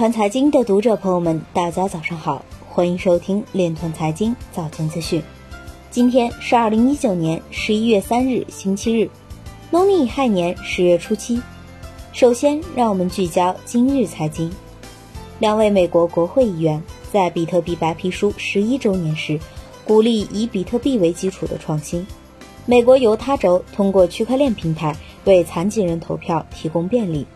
团财经的读者朋友们，大家早上好，欢迎收听链团财经早间资讯。今天是二零一九年十一月三日，星期日，农历乙亥年十月初七。首先，让我们聚焦今日财经。两位美国国会议员在比特币白皮书十一周年时，鼓励以比特币为基础的创新。美国犹他州通过区块链平台为残疾人投票提供便利。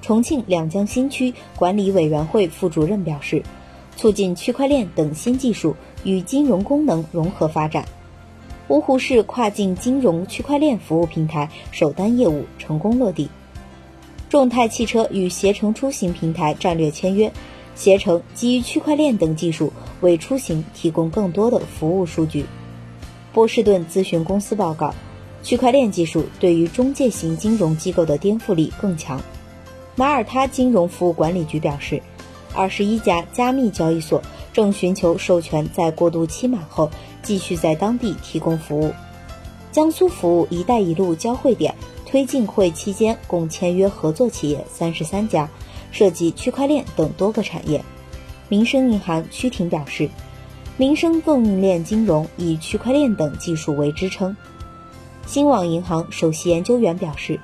重庆两江新区管理委员会副主任表示，促进区块链等新技术与金融功能融合发展。芜湖市跨境金融区块链服务平台首单业务成功落地。众泰汽车与携程出行平台战略签约，携程基于区块链等技术为出行提供更多的服务数据。波士顿咨询公司报告，区块链技术对于中介型金融机构的颠覆力更强。马耳他金融服务管理局表示，二十一家加密交易所正寻求授权，在过渡期满后继续在当地提供服务。江苏服务“一带一路”交汇点。推进会期间，共签约合作企业三十三家，涉及区块链等多个产业。民生银行曲婷表示，民生供应链金融以区块链等技术为支撑。新网银行首席研究员表示，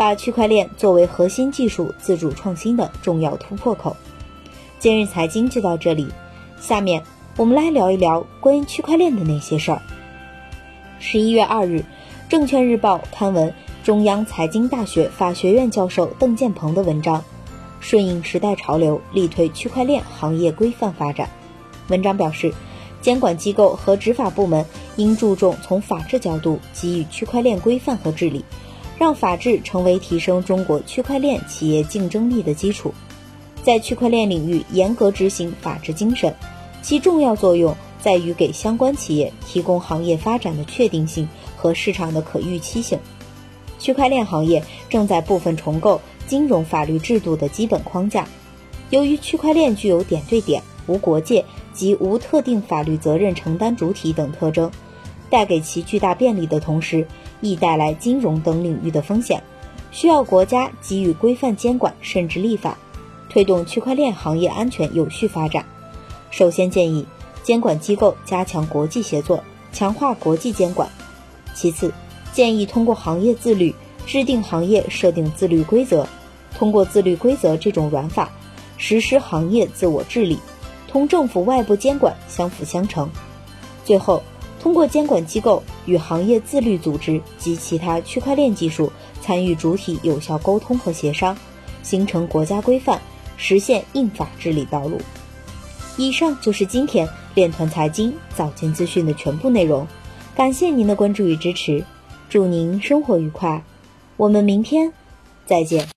把区块链作为核心技术自主创新的重要突破口。今日财经就到这里，下面我们来聊一聊关于区块链的那些事儿。十一月二日，证券日报刊文。中央财经大学法学院教授邓建鹏的文章，顺应时代潮流，力推区块链行业规范发展。文章表示，监管机构和执法部门应注重从法治角度给予区块链规范和治理，让法治成为提升中国区块链企业竞争力的基础。在区块链领域严格执行法治精神，其重要作用在于给相关企业提供行业发展的确定性和市场的可预期性。区块链行业正在部分重构金融法律制度的基本框架。由于区块链具有点对点、无国界及无特定法律责任承担主体等特征，带给其巨大便利的同时，易带来金融等领域的风险，需要国家给予规范监管甚至立法，推动区块链行业安全有序发展。首先建议监管机构加强国际协作，强化国际监管。其次。建议通过行业自律制定行业设定自律规则，通过自律规则这种软法实施行业自我治理，同政府外部监管相辅相成。最后，通过监管机构与行业自律组织及其他区块链技术参与主体有效沟通和协商，形成国家规范，实现硬法治理道路。以上就是今天链团财经早间资讯的全部内容，感谢您的关注与支持。祝您生活愉快，我们明天再见。